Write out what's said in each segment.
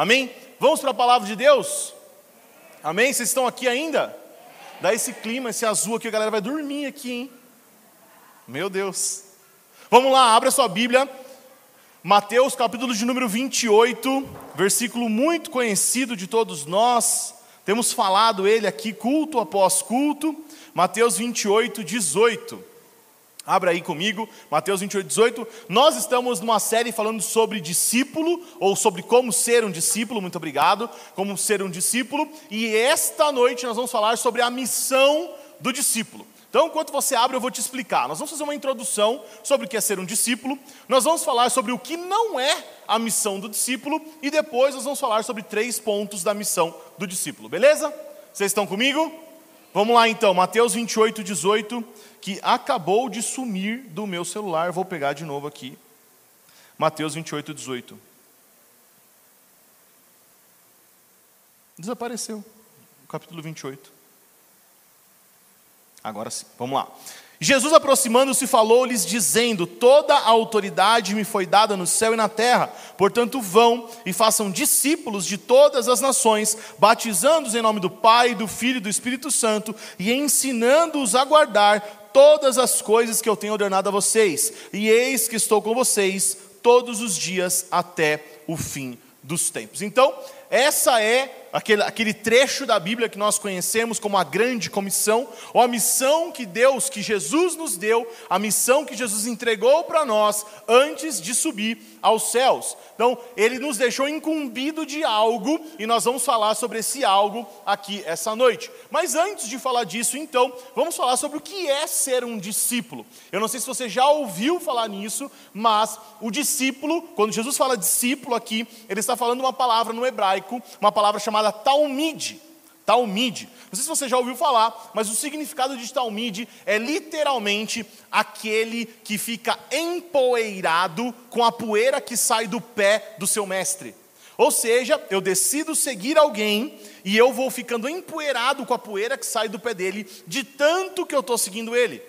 Amém? Vamos para a palavra de Deus? Amém? Vocês estão aqui ainda? Dá esse clima, esse azul aqui, a galera vai dormir aqui, hein? Meu Deus. Vamos lá, abre a sua Bíblia. Mateus, capítulo de número 28, versículo muito conhecido de todos nós. Temos falado ele aqui culto após culto. Mateus 28, 18. Abra aí comigo, Mateus 28, 18. Nós estamos numa série falando sobre discípulo, ou sobre como ser um discípulo, muito obrigado, como ser um discípulo, e esta noite nós vamos falar sobre a missão do discípulo. Então, enquanto você abre, eu vou te explicar. Nós vamos fazer uma introdução sobre o que é ser um discípulo, nós vamos falar sobre o que não é a missão do discípulo, e depois nós vamos falar sobre três pontos da missão do discípulo, beleza? Vocês estão comigo? Vamos lá então, Mateus 28, 18 que acabou de sumir do meu celular. Vou pegar de novo aqui. Mateus 28, 18. Desapareceu. Capítulo 28. Agora sim, vamos lá. Jesus, aproximando-se, falou-lhes, dizendo: Toda a autoridade me foi dada no céu e na terra. Portanto, vão e façam discípulos de todas as nações, batizando-os em nome do Pai, do Filho e do Espírito Santo, e ensinando-os a guardar todas as coisas que eu tenho ordenado a vocês, e eis que estou com vocês todos os dias até o fim dos tempos. Então, essa é aquele, aquele trecho da Bíblia que nós conhecemos como a grande comissão, ou a missão que Deus, que Jesus nos deu, a missão que Jesus entregou para nós antes de subir aos céus. Então, ele nos deixou incumbido de algo e nós vamos falar sobre esse algo aqui essa noite. Mas antes de falar disso, então, vamos falar sobre o que é ser um discípulo. Eu não sei se você já ouviu falar nisso, mas o discípulo, quando Jesus fala discípulo aqui, ele está falando uma palavra no hebraico uma palavra chamada talmide. Talmide. Não sei se você já ouviu falar, mas o significado de talmide é literalmente aquele que fica empoeirado com a poeira que sai do pé do seu mestre. Ou seja, eu decido seguir alguém e eu vou ficando empoeirado com a poeira que sai do pé dele, de tanto que eu estou seguindo ele.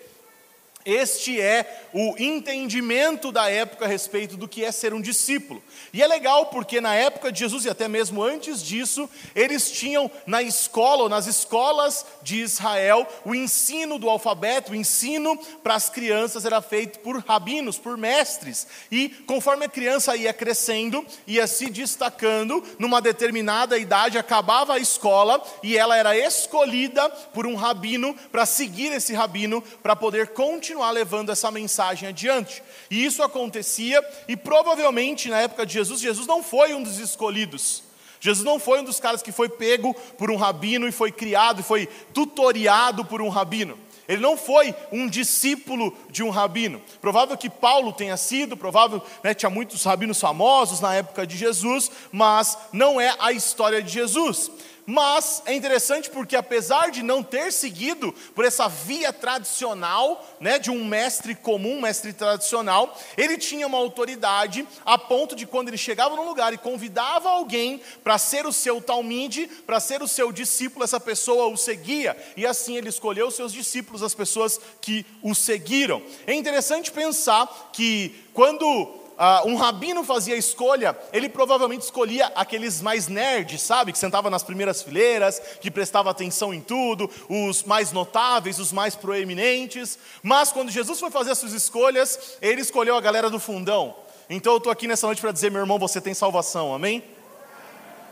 Este é o entendimento da época a respeito do que é ser um discípulo. E é legal porque na época de Jesus e até mesmo antes disso, eles tinham na escola ou nas escolas de Israel o ensino do alfabeto, o ensino para as crianças era feito por rabinos, por mestres. E conforme a criança ia crescendo, ia se destacando, numa determinada idade acabava a escola e ela era escolhida por um rabino para seguir esse rabino para poder continuar levando essa mensagem adiante. E isso acontecia e provavelmente na época de Jesus, Jesus não foi um dos escolhidos. Jesus não foi um dos caras que foi pego por um rabino e foi criado e foi tutoriado por um rabino. Ele não foi um discípulo de um rabino. Provável que Paulo tenha sido, provável, né, tinha muitos rabinos famosos na época de Jesus, mas não é a história de Jesus. Mas é interessante porque, apesar de não ter seguido por essa via tradicional, né, de um mestre comum, mestre tradicional, ele tinha uma autoridade a ponto de, quando ele chegava num lugar e convidava alguém para ser o seu talmide, para ser o seu discípulo, essa pessoa o seguia, e assim ele escolheu os seus discípulos, as pessoas que o seguiram. É interessante pensar que, quando uh, um rabino fazia escolha, ele provavelmente escolhia aqueles mais nerds, sabe? Que sentava nas primeiras fileiras, que prestava atenção em tudo, os mais notáveis, os mais proeminentes. Mas quando Jesus foi fazer as suas escolhas, ele escolheu a galera do fundão. Então eu estou aqui nessa noite para dizer, meu irmão, você tem salvação, amém?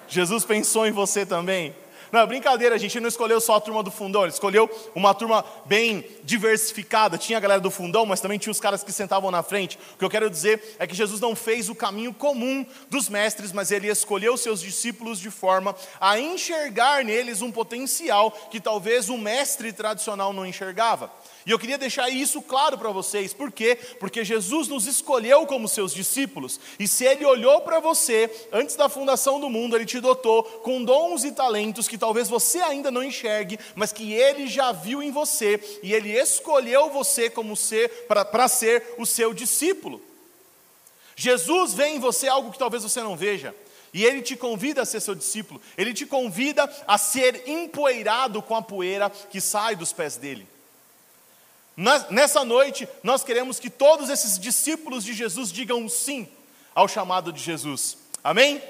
Jesus pensou em você também. Não, brincadeira, a gente não escolheu só a turma do fundão, ele escolheu uma turma bem diversificada. Tinha a galera do fundão, mas também tinha os caras que sentavam na frente. O que eu quero dizer é que Jesus não fez o caminho comum dos mestres, mas ele escolheu seus discípulos de forma a enxergar neles um potencial que talvez o mestre tradicional não enxergava. E eu queria deixar isso claro para vocês, por quê? Porque Jesus nos escolheu como seus discípulos, e se Ele olhou para você antes da fundação do mundo, Ele te dotou com dons e talentos que talvez você ainda não enxergue, mas que Ele já viu em você, e Ele escolheu você como ser para ser o seu discípulo. Jesus vê em você algo que talvez você não veja. E ele te convida a ser seu discípulo, ele te convida a ser empoeirado com a poeira que sai dos pés dele. Nessa noite, nós queremos que todos esses discípulos de Jesus digam sim ao chamado de Jesus. Amém?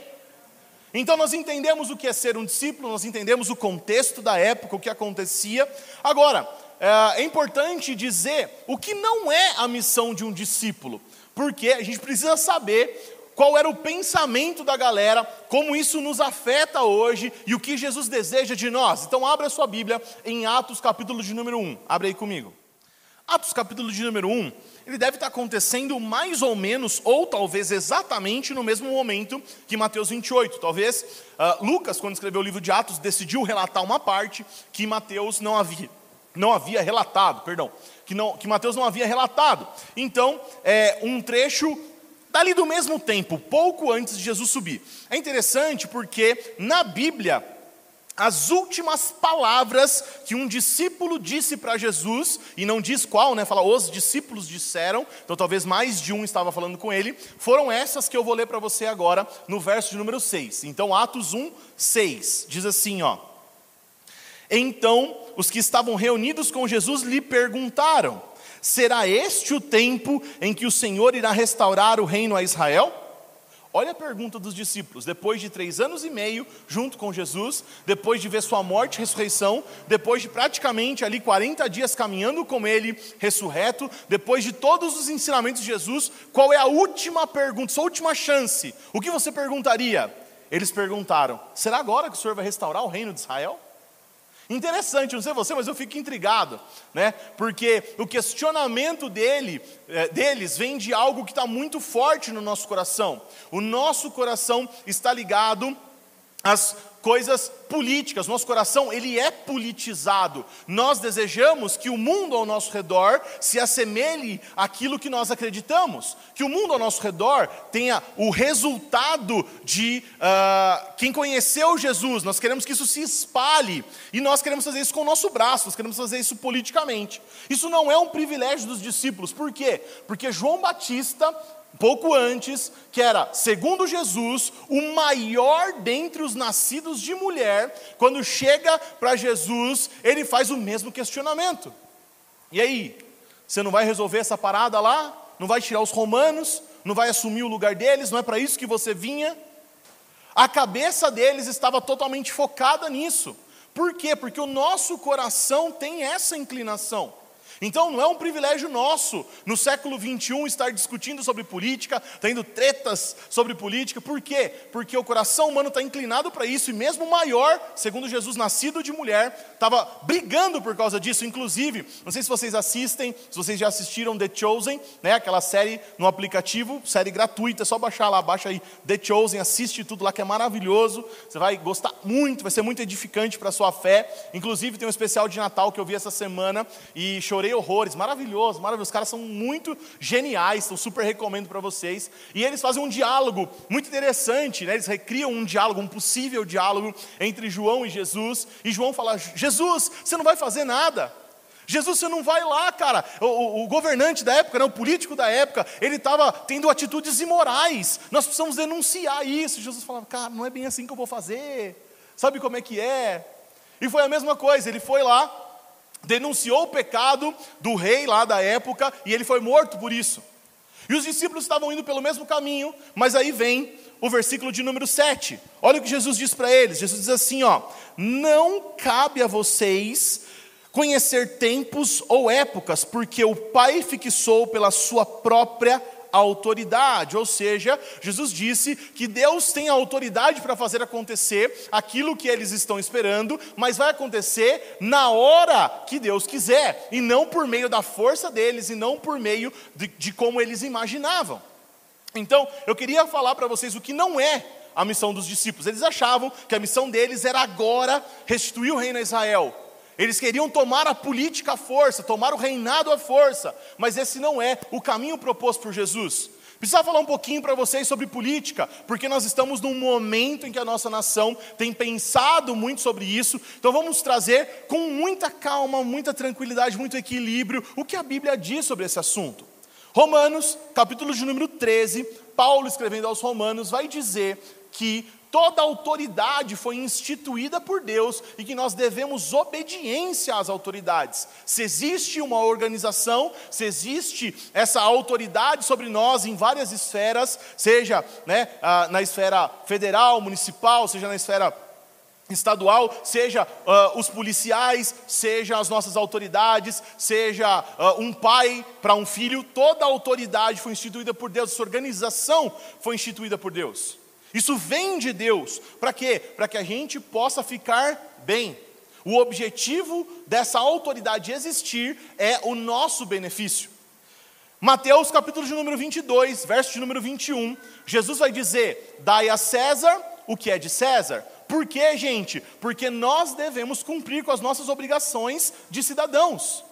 Então nós entendemos o que é ser um discípulo, nós entendemos o contexto da época, o que acontecia. Agora, é, é importante dizer o que não é a missão de um discípulo, porque a gente precisa saber qual era o pensamento da galera, como isso nos afeta hoje e o que Jesus deseja de nós. Então, abra sua Bíblia em Atos, capítulo de número 1. Abre aí comigo. Atos, capítulo de número 1, ele deve estar acontecendo mais ou menos, ou talvez exatamente no mesmo momento que Mateus 28. Talvez uh, Lucas, quando escreveu o livro de Atos, decidiu relatar uma parte que Mateus não havia, não havia relatado, perdão, que, não, que Mateus não havia relatado. Então, é um trecho dali do mesmo tempo, pouco antes de Jesus subir. É interessante porque na Bíblia, as últimas palavras que um discípulo disse para Jesus, e não diz qual, né? Fala, os discípulos disseram, então talvez mais de um estava falando com ele, foram essas que eu vou ler para você agora, no verso de número 6. Então, Atos 1, 6, diz assim, ó. Então, os que estavam reunidos com Jesus lhe perguntaram: Será este o tempo em que o Senhor irá restaurar o reino a Israel? Olha a pergunta dos discípulos, depois de três anos e meio junto com Jesus, depois de ver sua morte e ressurreição, depois de praticamente ali 40 dias caminhando com ele ressurreto, depois de todos os ensinamentos de Jesus, qual é a última pergunta, sua última chance? O que você perguntaria? Eles perguntaram: será agora que o Senhor vai restaurar o reino de Israel? Interessante, não sei você, mas eu fico intrigado, né? Porque o questionamento dele, é, deles vem de algo que está muito forte no nosso coração. O nosso coração está ligado às coisas políticas. Nosso coração, ele é politizado. Nós desejamos que o mundo ao nosso redor se assemelhe àquilo que nós acreditamos. Que o mundo ao nosso redor tenha o resultado de uh, quem conheceu Jesus. Nós queremos que isso se espalhe. E nós queremos fazer isso com o nosso braço. Nós queremos fazer isso politicamente. Isso não é um privilégio dos discípulos. Por quê? Porque João Batista pouco antes, que era, segundo Jesus, o maior dentre os nascidos de mulher, quando chega para Jesus, ele faz o mesmo questionamento. E aí, você não vai resolver essa parada lá? Não vai tirar os romanos? Não vai assumir o lugar deles? Não é para isso que você vinha? A cabeça deles estava totalmente focada nisso. Por quê? Porque o nosso coração tem essa inclinação. Então não é um privilégio nosso, no século 21, estar discutindo sobre política, tendo tretas sobre política. Por quê? Porque o coração humano está inclinado para isso, e mesmo o maior, segundo Jesus, nascido de mulher, estava brigando por causa disso. Inclusive, não sei se vocês assistem, se vocês já assistiram The Chosen, né, aquela série no aplicativo, série gratuita, é só baixar lá, baixa aí The Chosen, assiste tudo lá que é maravilhoso. Você vai gostar muito, vai ser muito edificante para a sua fé. Inclusive, tem um especial de Natal que eu vi essa semana e chorei horrores, maravilhoso, maravilhoso. Os caras são muito geniais, então super recomendo para vocês. E eles fazem um diálogo muito interessante, né? eles recriam um diálogo, um possível diálogo entre João e Jesus. E João fala: Jesus, você não vai fazer nada. Jesus, você não vai lá, cara. O, o, o governante da época, né, o político da época, ele estava tendo atitudes imorais. Nós precisamos denunciar isso. Jesus falava, cara, não é bem assim que eu vou fazer. Sabe como é que é? E foi a mesma coisa. Ele foi lá, denunciou o pecado do rei lá da época e ele foi morto por isso. E os discípulos estavam indo pelo mesmo caminho, mas aí vem o versículo de número 7. Olha o que Jesus diz para eles. Jesus diz assim, ó: "Não cabe a vocês conhecer tempos ou épocas, porque o Pai fixou pela sua própria autoridade, ou seja, Jesus disse que Deus tem a autoridade para fazer acontecer aquilo que eles estão esperando, mas vai acontecer na hora que Deus quiser, e não por meio da força deles, e não por meio de, de como eles imaginavam. Então, eu queria falar para vocês o que não é a missão dos discípulos. Eles achavam que a missão deles era agora restituir o reino a Israel. Eles queriam tomar a política à força, tomar o reinado à força, mas esse não é o caminho proposto por Jesus. Precisava falar um pouquinho para vocês sobre política, porque nós estamos num momento em que a nossa nação tem pensado muito sobre isso, então vamos trazer com muita calma, muita tranquilidade, muito equilíbrio, o que a Bíblia diz sobre esse assunto. Romanos, capítulo de número 13, Paulo escrevendo aos Romanos, vai dizer que toda autoridade foi instituída por Deus e que nós devemos obediência às autoridades. Se existe uma organização, se existe essa autoridade sobre nós em várias esferas, seja né, na esfera federal, municipal, seja na esfera estadual, seja uh, os policiais, seja as nossas autoridades, seja uh, um pai para um filho, toda autoridade foi instituída por Deus, essa organização foi instituída por Deus. Isso vem de Deus, para quê? Para que a gente possa ficar bem. O objetivo dessa autoridade existir é o nosso benefício. Mateus capítulo de número 22, verso de número 21, Jesus vai dizer: Dai a César o que é de César, por quê, gente? Porque nós devemos cumprir com as nossas obrigações de cidadãos.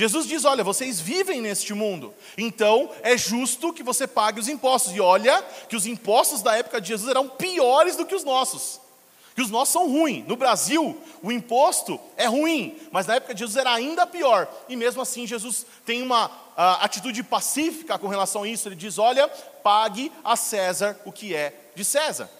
Jesus diz: Olha, vocês vivem neste mundo, então é justo que você pague os impostos. E olha que os impostos da época de Jesus eram piores do que os nossos. Que os nossos são ruins. No Brasil, o imposto é ruim, mas na época de Jesus era ainda pior. E mesmo assim, Jesus tem uma uh, atitude pacífica com relação a isso. Ele diz: Olha, pague a César o que é de César.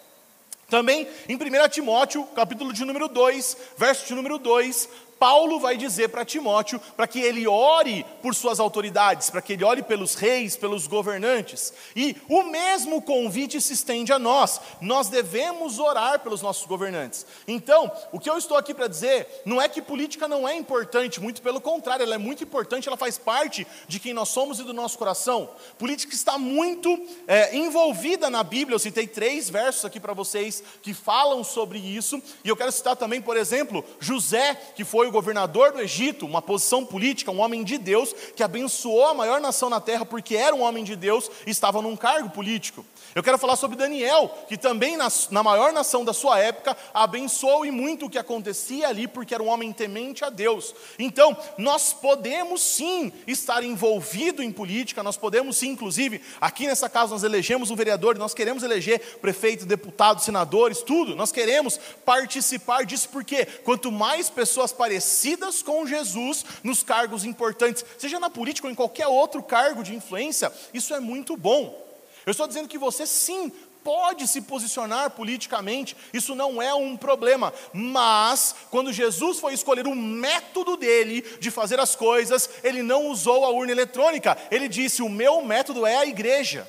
Também em 1 Timóteo, capítulo de número 2, verso de número 2, Paulo vai dizer para Timóteo para que ele ore por suas autoridades, para que ele ore pelos reis, pelos governantes. E o mesmo convite se estende a nós. Nós devemos orar pelos nossos governantes. Então, o que eu estou aqui para dizer não é que política não é importante, muito pelo contrário, ela é muito importante, ela faz parte de quem nós somos e do nosso coração. Política está muito é, envolvida na Bíblia. Eu citei três versos aqui para vocês que falam sobre isso. E eu quero citar também, por exemplo, José, que foi o governador do Egito, uma posição política, um homem de Deus, que abençoou a maior nação na terra porque era um homem de Deus e estava num cargo político. Eu quero falar sobre Daniel, que também na, na maior nação da sua época abençoou e muito o que acontecia ali, porque era um homem temente a Deus. Então, nós podemos sim estar envolvido em política, nós podemos sim, inclusive, aqui nessa casa nós elegemos um vereador, nós queremos eleger prefeito, deputado, senadores, tudo. Nós queremos participar disso, porque quanto mais pessoas parecidas com Jesus nos cargos importantes, seja na política ou em qualquer outro cargo de influência, isso é muito bom. Eu estou dizendo que você sim pode se posicionar politicamente, isso não é um problema, mas quando Jesus foi escolher o método dele de fazer as coisas, ele não usou a urna eletrônica, ele disse: O meu método é a igreja.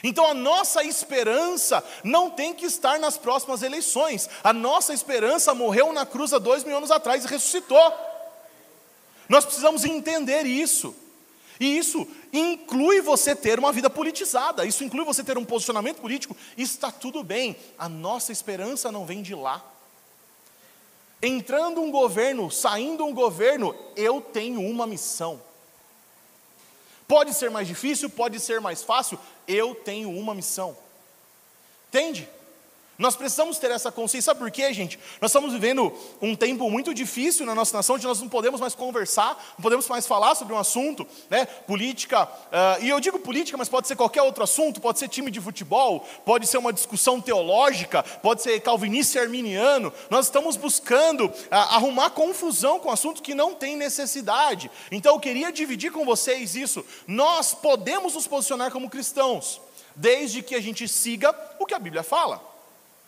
Então a nossa esperança não tem que estar nas próximas eleições, a nossa esperança morreu na cruz há dois mil anos atrás e ressuscitou. Nós precisamos entender isso. E isso inclui você ter uma vida politizada, isso inclui você ter um posicionamento político, está tudo bem. A nossa esperança não vem de lá. Entrando um governo, saindo um governo, eu tenho uma missão. Pode ser mais difícil, pode ser mais fácil, eu tenho uma missão. Entende? Nós precisamos ter essa consciência, sabe por quê, gente? Nós estamos vivendo um tempo muito difícil na nossa nação, onde nós não podemos mais conversar, não podemos mais falar sobre um assunto, né? Política, uh, e eu digo política, mas pode ser qualquer outro assunto, pode ser time de futebol, pode ser uma discussão teológica, pode ser calvinista e arminiano. Nós estamos buscando uh, arrumar confusão com assuntos que não tem necessidade. Então eu queria dividir com vocês isso. Nós podemos nos posicionar como cristãos, desde que a gente siga o que a Bíblia fala.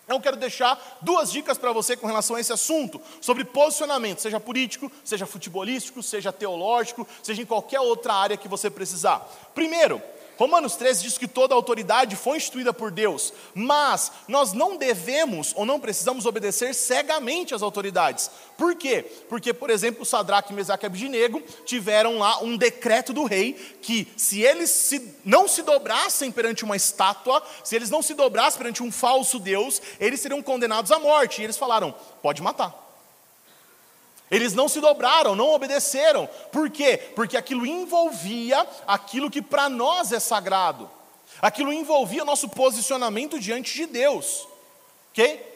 Eu quero deixar duas dicas para você com relação a esse assunto, sobre posicionamento, seja político, seja futebolístico, seja teológico, seja em qualquer outra área que você precisar. Primeiro, Romanos 13 diz que toda autoridade foi instituída por Deus, mas nós não devemos ou não precisamos obedecer cegamente às autoridades. Por quê? Porque, por exemplo, Sadraque, Mesaque e Abdinego tiveram lá um decreto do rei que se eles se, não se dobrassem perante uma estátua, se eles não se dobrassem perante um falso Deus, eles seriam condenados à morte. E eles falaram: pode matar. Eles não se dobraram, não obedeceram. Por quê? Porque aquilo envolvia aquilo que para nós é sagrado. Aquilo envolvia nosso posicionamento diante de Deus. Ok?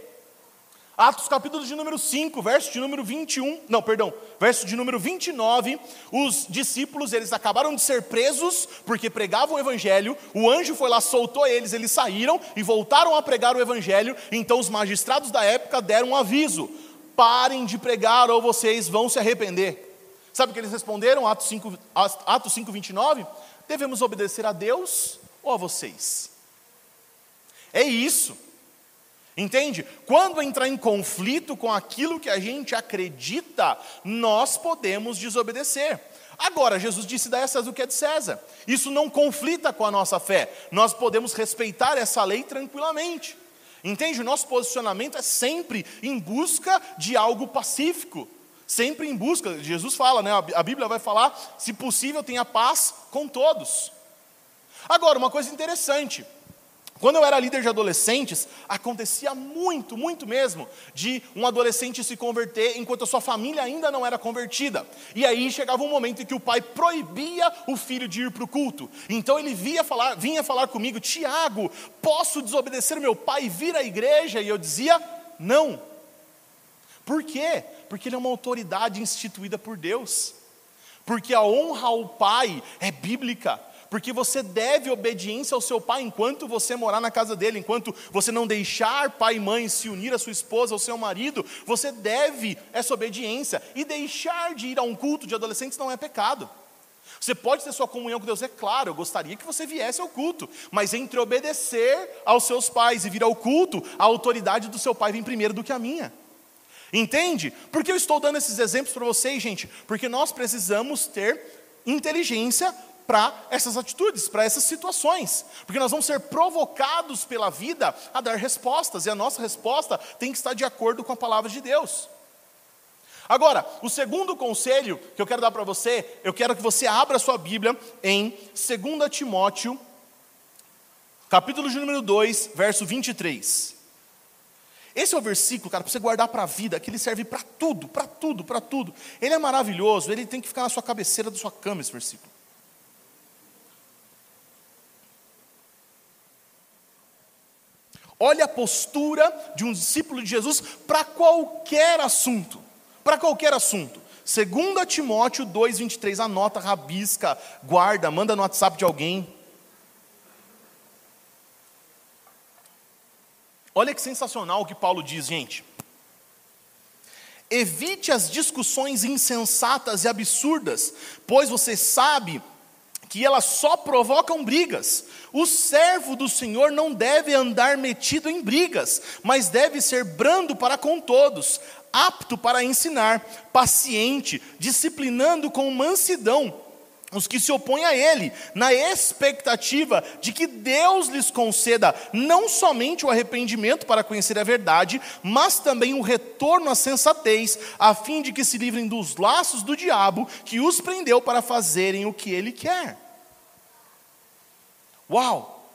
Atos capítulo de número 5, verso de número 21, não, perdão, verso de número 29, os discípulos, eles acabaram de ser presos porque pregavam o evangelho, o anjo foi lá, soltou eles, eles saíram e voltaram a pregar o evangelho, então os magistrados da época deram um aviso, parem de pregar ou vocês vão se arrepender. Sabe o que eles responderam, Atos 5, Atos 5 29? Devemos obedecer a Deus ou a vocês? É isso. Entende? Quando entrar em conflito com aquilo que a gente acredita, nós podemos desobedecer. Agora, Jesus disse: dá a César o que é de César. Isso não conflita com a nossa fé. Nós podemos respeitar essa lei tranquilamente. Entende? O nosso posicionamento é sempre em busca de algo pacífico. Sempre em busca. Jesus fala, né? A Bíblia vai falar: se possível, tenha paz com todos. Agora, uma coisa interessante. Quando eu era líder de adolescentes, acontecia muito, muito mesmo, de um adolescente se converter enquanto a sua família ainda não era convertida. E aí chegava um momento em que o pai proibia o filho de ir para o culto. Então ele via falar, vinha falar comigo, Tiago, posso desobedecer meu pai e vir à igreja? E eu dizia, não. Por quê? Porque ele é uma autoridade instituída por Deus. Porque a honra ao pai é bíblica porque você deve obediência ao seu pai enquanto você morar na casa dele, enquanto você não deixar pai e mãe se unir à sua esposa, ao seu marido, você deve essa obediência. E deixar de ir a um culto de adolescentes não é pecado. Você pode ter sua comunhão com Deus, é claro, eu gostaria que você viesse ao culto, mas entre obedecer aos seus pais e vir ao culto, a autoridade do seu pai vem primeiro do que a minha. Entende? Por que eu estou dando esses exemplos para vocês, gente? Porque nós precisamos ter inteligência para essas atitudes, para essas situações, porque nós vamos ser provocados pela vida a dar respostas, e a nossa resposta tem que estar de acordo com a palavra de Deus. Agora, o segundo conselho que eu quero dar para você, eu quero que você abra sua Bíblia em 2 Timóteo, capítulo de número 2, verso 23. Esse é o versículo, cara, para você guardar para a vida, que ele serve para tudo, para tudo, para tudo. Ele é maravilhoso, ele tem que ficar na sua cabeceira da sua cama, esse versículo. Olha a postura de um discípulo de Jesus para qualquer assunto. Para qualquer assunto. 2 Timóteo 2,23, anota, rabisca, guarda, manda no WhatsApp de alguém. Olha que sensacional o que Paulo diz, gente. Evite as discussões insensatas e absurdas, pois você sabe que elas só provocam brigas. O servo do Senhor não deve andar metido em brigas, mas deve ser brando para com todos, apto para ensinar, paciente, disciplinando com mansidão os que se opõem a ele, na expectativa de que Deus lhes conceda não somente o arrependimento para conhecer a verdade, mas também o retorno à sensatez, a fim de que se livrem dos laços do diabo que os prendeu para fazerem o que ele quer. Uau!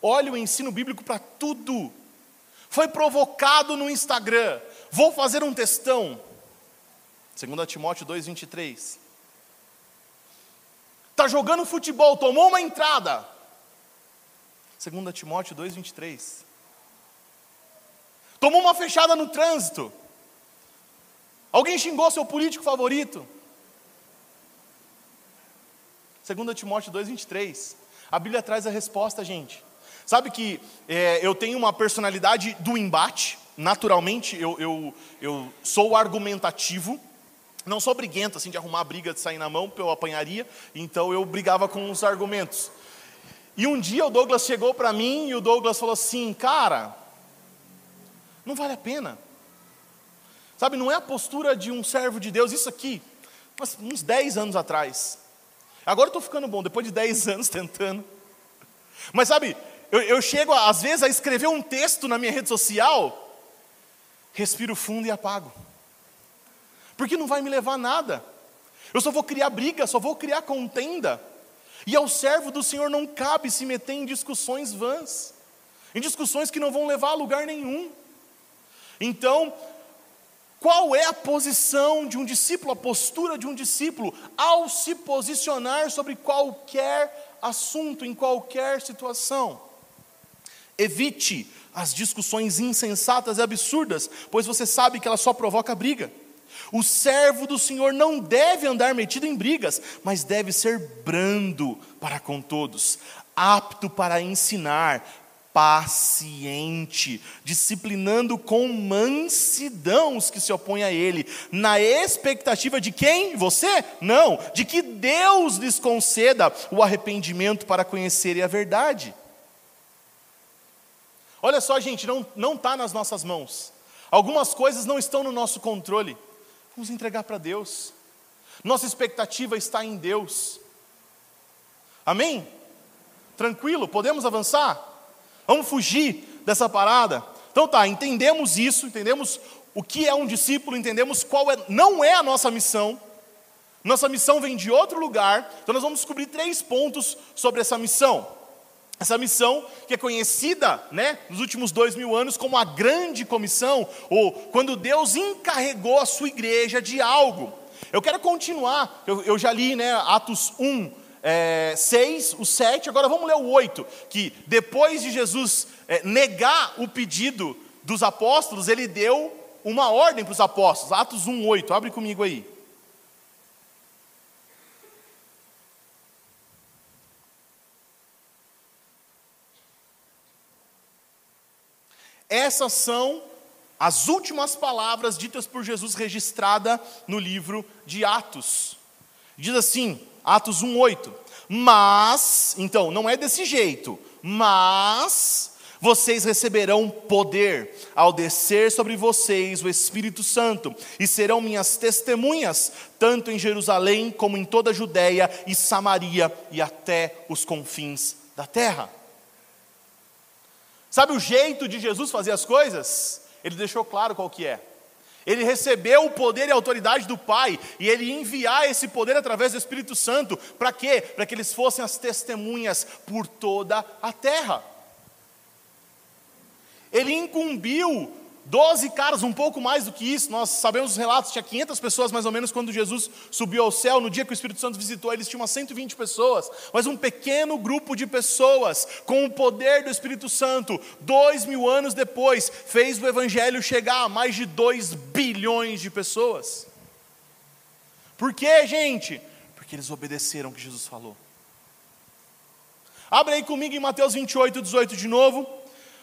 Olha o ensino bíblico para tudo. Foi provocado no Instagram. Vou fazer um textão. 2 Timóteo 2,23. Está jogando futebol, tomou uma entrada. 2 Timóteo 2,23. Tomou uma fechada no trânsito. Alguém xingou seu político favorito. 2 Timóteo 2,23. A Bíblia traz a resposta, gente. Sabe que é, eu tenho uma personalidade do embate, naturalmente, eu, eu, eu sou argumentativo. Não sou briguento, assim, de arrumar briga, de sair na mão, porque eu apanharia, então eu brigava com os argumentos. E um dia o Douglas chegou para mim e o Douglas falou assim: Cara, não vale a pena. Sabe, não é a postura de um servo de Deus, isso aqui, uns 10 anos atrás. Agora eu estou ficando bom, depois de 10 anos tentando. Mas sabe, eu, eu chego às vezes a escrever um texto na minha rede social, respiro fundo e apago porque não vai me levar a nada. Eu só vou criar briga, só vou criar contenda. E ao servo do Senhor não cabe se meter em discussões vãs, em discussões que não vão levar a lugar nenhum. Então, qual é a posição de um discípulo, a postura de um discípulo ao se posicionar sobre qualquer assunto, em qualquer situação? Evite as discussões insensatas e absurdas, pois você sabe que ela só provoca briga. O servo do Senhor não deve andar metido em brigas, mas deve ser brando para com todos, apto para ensinar, paciente, disciplinando com mansidão os que se opõem a ele, na expectativa de quem? Você? Não, de que Deus lhes conceda o arrependimento para conhecerem a verdade. Olha só, gente, não está nas nossas mãos. Algumas coisas não estão no nosso controle. Vamos entregar para Deus. Nossa expectativa está em Deus. Amém? Tranquilo? Podemos avançar? Vamos fugir dessa parada? Então tá, entendemos isso, entendemos o que é um discípulo, entendemos qual é, não é a nossa missão. Nossa missão vem de outro lugar, então nós vamos descobrir três pontos sobre essa missão. Essa missão que é conhecida né, nos últimos dois mil anos como a grande comissão, ou quando Deus encarregou a sua igreja de algo. Eu quero continuar, eu, eu já li né, Atos 1, é, 6, o 7, agora vamos ler o 8, que depois de Jesus é, negar o pedido dos apóstolos, ele deu uma ordem para os apóstolos, Atos 1, 8, abre comigo aí. Essas são as últimas palavras ditas por Jesus registrada no livro de Atos. Diz assim, Atos 1:8. Mas, então, não é desse jeito, mas vocês receberão poder ao descer sobre vocês o Espírito Santo, e serão minhas testemunhas, tanto em Jerusalém como em toda a Judéia e Samaria e até os confins da terra. Sabe o jeito de Jesus fazer as coisas? Ele deixou claro qual que é. Ele recebeu o poder e a autoridade do Pai, e ele enviar esse poder através do Espírito Santo, para quê? Para que eles fossem as testemunhas por toda a terra. Ele incumbiu Doze caras, um pouco mais do que isso, nós sabemos os relatos, tinha 500 pessoas mais ou menos quando Jesus subiu ao céu, no dia que o Espírito Santo visitou, eles tinham umas 120 pessoas, mas um pequeno grupo de pessoas, com o poder do Espírito Santo, dois mil anos depois, fez o Evangelho chegar a mais de 2 bilhões de pessoas. Por quê, gente? Porque eles obedeceram o que Jesus falou. Abre aí comigo em Mateus 28, 18 de novo.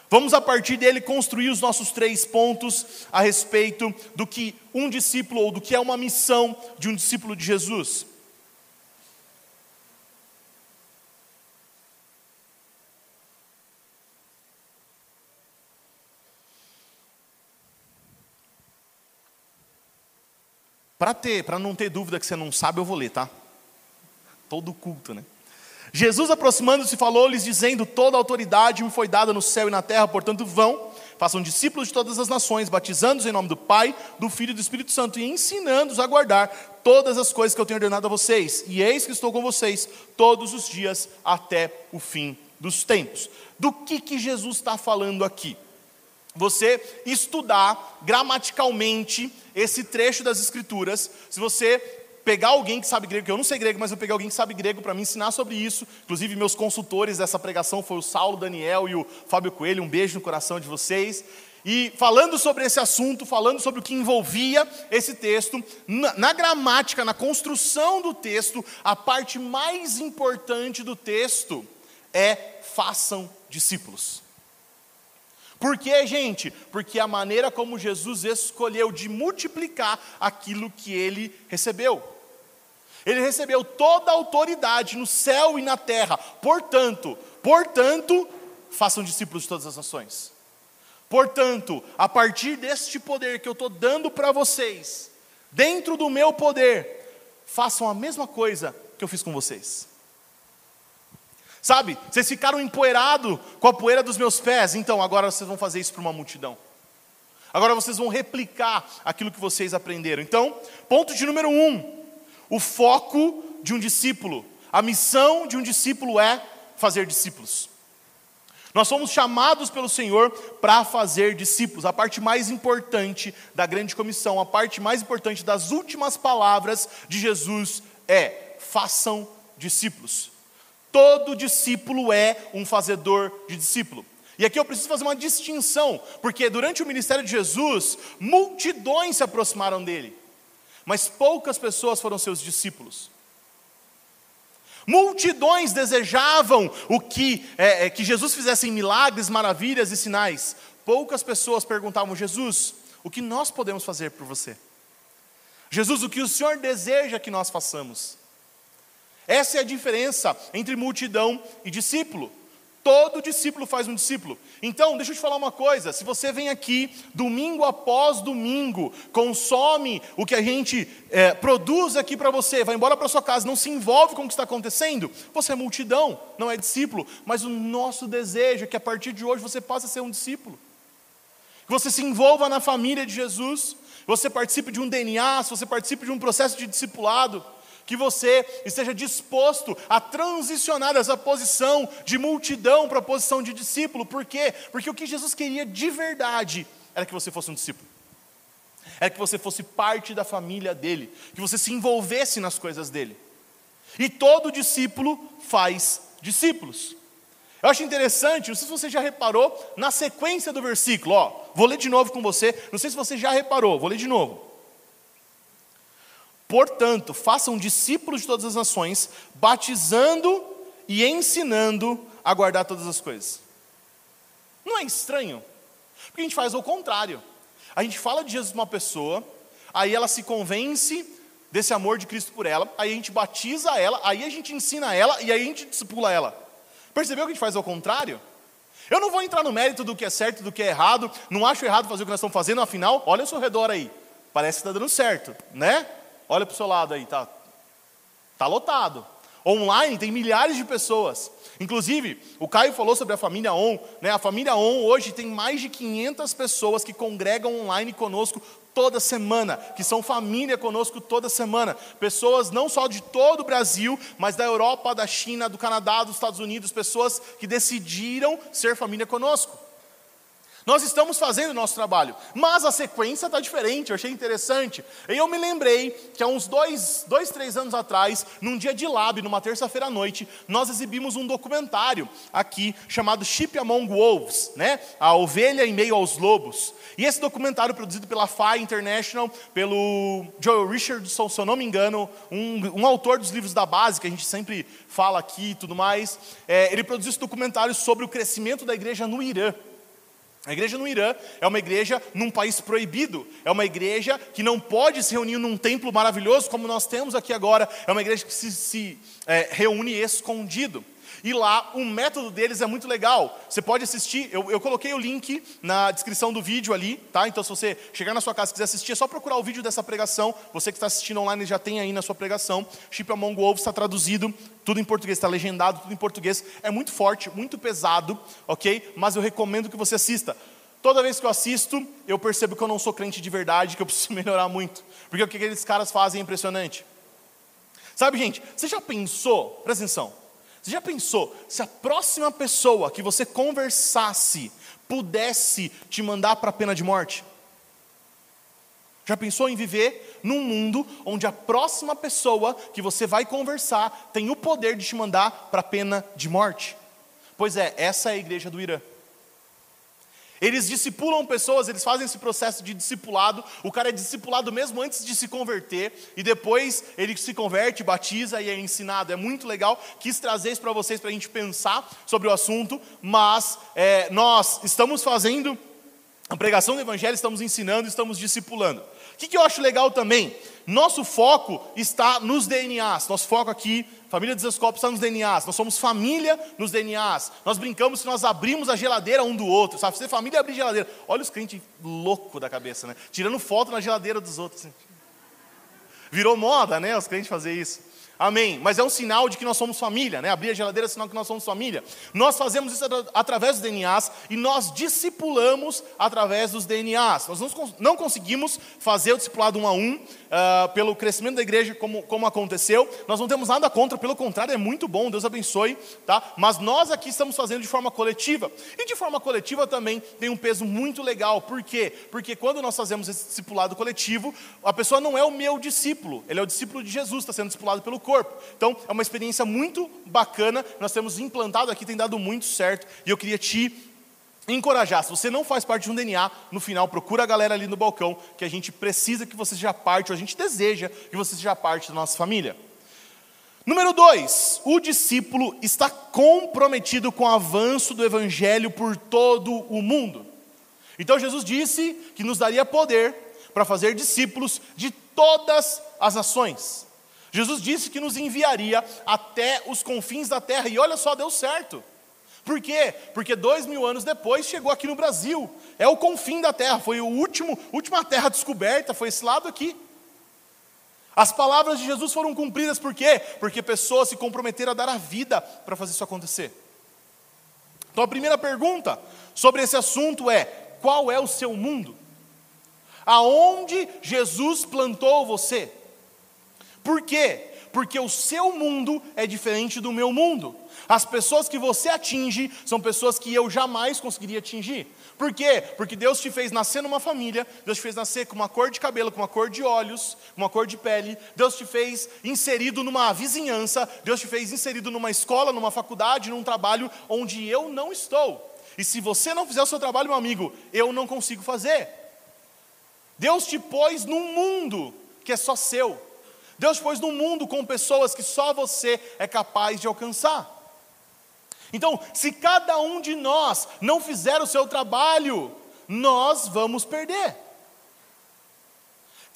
Vamos a partir dele construir os nossos três pontos a respeito do que um discípulo ou do que é uma missão de um discípulo de Jesus. Para ter, para não ter dúvida que você não sabe, eu vou ler, tá? Todo culto, né? Jesus, aproximando-se, falou-lhes, dizendo: Toda autoridade me foi dada no céu e na terra, portanto, vão, façam discípulos de todas as nações, batizando-os em nome do Pai, do Filho e do Espírito Santo, e ensinando-os a guardar todas as coisas que eu tenho ordenado a vocês. E eis que estou com vocês todos os dias até o fim dos tempos. Do que, que Jesus está falando aqui? Você estudar gramaticalmente esse trecho das Escrituras, se você pegar alguém que sabe grego, que eu não sei grego, mas eu peguei alguém que sabe grego para me ensinar sobre isso. Inclusive, meus consultores dessa pregação foi o Saulo Daniel e o Fábio Coelho. Um beijo no coração de vocês. E falando sobre esse assunto, falando sobre o que envolvia esse texto, na, na, gramática, na construção do texto, a parte mais importante do texto é façam discípulos. Por quê, gente? Porque a maneira como Jesus escolheu de multiplicar aquilo que ele recebeu. Ele recebeu toda a autoridade no céu e na terra. Portanto, portanto, façam discípulos de todas as nações. Portanto, a partir deste poder que eu estou dando para vocês, dentro do meu poder, façam a mesma coisa que eu fiz com vocês. Sabe, vocês ficaram empoeirados com a poeira dos meus pés, então agora vocês vão fazer isso para uma multidão. Agora vocês vão replicar aquilo que vocês aprenderam. Então, ponto de número um: o foco de um discípulo, a missão de um discípulo é fazer discípulos. Nós somos chamados pelo Senhor para fazer discípulos. A parte mais importante da grande comissão, a parte mais importante das últimas palavras de Jesus é: façam discípulos. Todo discípulo é um fazedor de discípulo. E aqui eu preciso fazer uma distinção, porque durante o ministério de Jesus, multidões se aproximaram dele mas poucas pessoas foram seus discípulos. Multidões desejavam o que, é, é, que Jesus fizesse milagres, maravilhas e sinais. Poucas pessoas perguntavam: Jesus, o que nós podemos fazer por você? Jesus, o que o Senhor deseja que nós façamos? Essa é a diferença entre multidão e discípulo. Todo discípulo faz um discípulo. Então, deixa eu te falar uma coisa: se você vem aqui domingo após domingo, consome o que a gente é, produz aqui para você, vai embora para sua casa, não se envolve com o que está acontecendo, você é multidão, não é discípulo. Mas o nosso desejo é que a partir de hoje você passe a ser um discípulo, que você se envolva na família de Jesus, você participe de um DNA, se você participe de um processo de discipulado que você esteja disposto a transicionar dessa posição de multidão para a posição de discípulo. Por quê? Porque o que Jesus queria de verdade era que você fosse um discípulo. Era que você fosse parte da família dele, que você se envolvesse nas coisas dele. E todo discípulo faz discípulos. Eu acho interessante, não sei se você já reparou, na sequência do versículo, ó, vou ler de novo com você, não sei se você já reparou, vou ler de novo. Portanto, façam discípulos de todas as nações, batizando e ensinando a guardar todas as coisas. Não é estranho? Porque a gente faz o contrário. A gente fala de Jesus para uma pessoa, aí ela se convence desse amor de Cristo por ela, aí a gente batiza ela, aí a gente ensina ela e aí a gente discipula ela. Percebeu que a gente faz ao contrário? Eu não vou entrar no mérito do que é certo e do que é errado, não acho errado fazer o que nós estamos fazendo, afinal, olha ao seu redor aí, parece que está dando certo, né? Olha para o seu lado aí, tá, tá lotado. Online tem milhares de pessoas. Inclusive, o Caio falou sobre a família ON. Né? A família ON hoje tem mais de 500 pessoas que congregam online conosco toda semana, que são família conosco toda semana. Pessoas não só de todo o Brasil, mas da Europa, da China, do Canadá, dos Estados Unidos, pessoas que decidiram ser família conosco. Nós estamos fazendo o nosso trabalho, mas a sequência está diferente, eu achei interessante. E eu me lembrei que há uns dois, dois, três anos atrás, num dia de lab, numa terça-feira à noite, nós exibimos um documentário aqui chamado Sheep Among Wolves, né? A ovelha em meio aos lobos. E esse documentário, produzido pela FI International, pelo Joel Richardson, se eu não me engano, um, um autor dos livros da base, que a gente sempre fala aqui e tudo mais, é, ele produziu esse documentário sobre o crescimento da igreja no Irã. A igreja no Irã é uma igreja num país proibido, é uma igreja que não pode se reunir num templo maravilhoso como nós temos aqui agora, é uma igreja que se, se é, reúne escondido. E lá o método deles é muito legal. Você pode assistir, eu, eu, coloquei o link na descrição do vídeo ali, tá? Então se você chegar na sua casa e quiser assistir, é só procurar o vídeo dessa pregação. Você que está assistindo online já tem aí na sua pregação. Chip Among Wolves está traduzido, tudo em português, está legendado, tudo em português. É muito forte, muito pesado, ok? Mas eu recomendo que você assista. Toda vez que eu assisto, eu percebo que eu não sou crente de verdade, que eu preciso melhorar muito. Porque o que aqueles caras fazem é impressionante. Sabe, gente, você já pensou, presta atenção, você já pensou se a próxima pessoa que você conversasse pudesse te mandar para a pena de morte? Já pensou em viver num mundo onde a próxima pessoa que você vai conversar tem o poder de te mandar para a pena de morte? Pois é, essa é a igreja do Irã. Eles discipulam pessoas, eles fazem esse processo de discipulado. O cara é discipulado mesmo antes de se converter, e depois ele se converte, batiza e é ensinado. É muito legal. Quis trazer isso para vocês para a gente pensar sobre o assunto, mas é, nós estamos fazendo a pregação do Evangelho, estamos ensinando, estamos discipulando. O que, que eu acho legal também? Nosso foco está nos DNAs. Nosso foco aqui, família Desescope, está nos DNAs. Nós somos família nos DNAs. Nós brincamos que nós abrimos a geladeira um do outro. Sabe? Ser família abrir geladeira. Olha os crentes loucos da cabeça, né? Tirando foto na geladeira dos outros. Assim. Virou moda, né? Os crentes fazer isso. Amém. Mas é um sinal de que nós somos família, né? Abrir a geladeira é sinal que nós somos família. Nós fazemos isso através dos DNAs e nós discipulamos através dos DNAs. Nós não conseguimos fazer o discipulado um a um uh, pelo crescimento da igreja como, como aconteceu. Nós não temos nada contra, pelo contrário, é muito bom, Deus abençoe, tá? Mas nós aqui estamos fazendo de forma coletiva. E de forma coletiva também tem um peso muito legal. Por quê? Porque quando nós fazemos esse discipulado coletivo, a pessoa não é o meu discípulo, ele é o discípulo de Jesus, está sendo discipulado pelo corpo. Então, é uma experiência muito bacana, nós temos implantado aqui, tem dado muito certo, e eu queria te encorajar. Se você não faz parte de um DNA, no final procura a galera ali no balcão, que a gente precisa que você seja parte, ou a gente deseja que você seja parte da nossa família. Número dois, o discípulo está comprometido com o avanço do evangelho por todo o mundo. Então Jesus disse que nos daria poder para fazer discípulos de todas as nações. Jesus disse que nos enviaria até os confins da terra, e olha só, deu certo. Por quê? Porque dois mil anos depois chegou aqui no Brasil. É o confim da terra, foi último, última terra descoberta, foi esse lado aqui. As palavras de Jesus foram cumpridas por quê? Porque pessoas se comprometeram a dar a vida para fazer isso acontecer. Então a primeira pergunta sobre esse assunto é: qual é o seu mundo? Aonde Jesus plantou você? Por quê? Porque o seu mundo é diferente do meu mundo. As pessoas que você atinge são pessoas que eu jamais conseguiria atingir. Por quê? Porque Deus te fez nascer numa família, Deus te fez nascer com uma cor de cabelo, com uma cor de olhos, com uma cor de pele, Deus te fez inserido numa vizinhança, Deus te fez inserido numa escola, numa faculdade, num trabalho onde eu não estou. E se você não fizer o seu trabalho, meu amigo, eu não consigo fazer. Deus te pôs num mundo que é só seu. Deus pôs num mundo com pessoas que só você é capaz de alcançar. Então, se cada um de nós não fizer o seu trabalho, nós vamos perder.